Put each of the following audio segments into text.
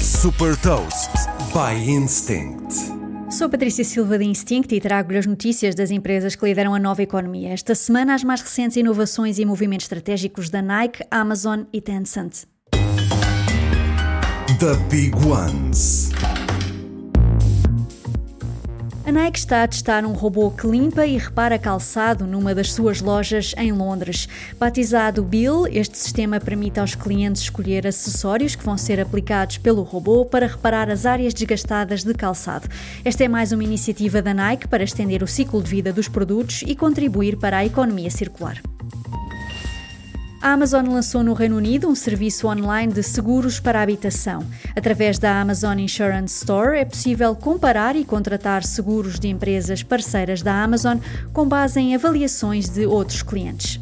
Super Toast by Instinct. Sou Patrícia Silva de Instinct e trago-lhe as notícias das empresas que lideram a nova economia. Esta semana, as mais recentes inovações e movimentos estratégicos da Nike, Amazon e Tencent. The Big Ones. A Nike está a testar um robô que limpa e repara calçado numa das suas lojas em Londres. Batizado Bill, este sistema permite aos clientes escolher acessórios que vão ser aplicados pelo robô para reparar as áreas desgastadas de calçado. Esta é mais uma iniciativa da Nike para estender o ciclo de vida dos produtos e contribuir para a economia circular. A Amazon lançou no Reino Unido um serviço online de seguros para a habitação. Através da Amazon Insurance Store é possível comparar e contratar seguros de empresas parceiras da Amazon com base em avaliações de outros clientes.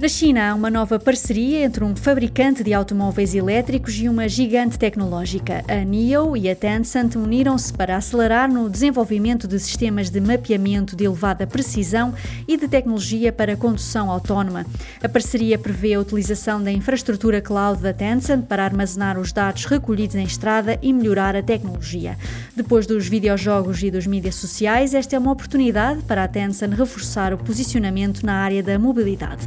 Na China, há uma nova parceria entre um fabricante de automóveis elétricos e uma gigante tecnológica. A NIO e a Tencent uniram-se para acelerar no desenvolvimento de sistemas de mapeamento de elevada precisão e de tecnologia para condução autónoma. A parceria prevê a utilização da infraestrutura cloud da Tencent para armazenar os dados recolhidos em estrada e melhorar a tecnologia. Depois dos videojogos e dos mídias sociais, esta é uma oportunidade para a Tencent reforçar o posicionamento na área da mobilidade.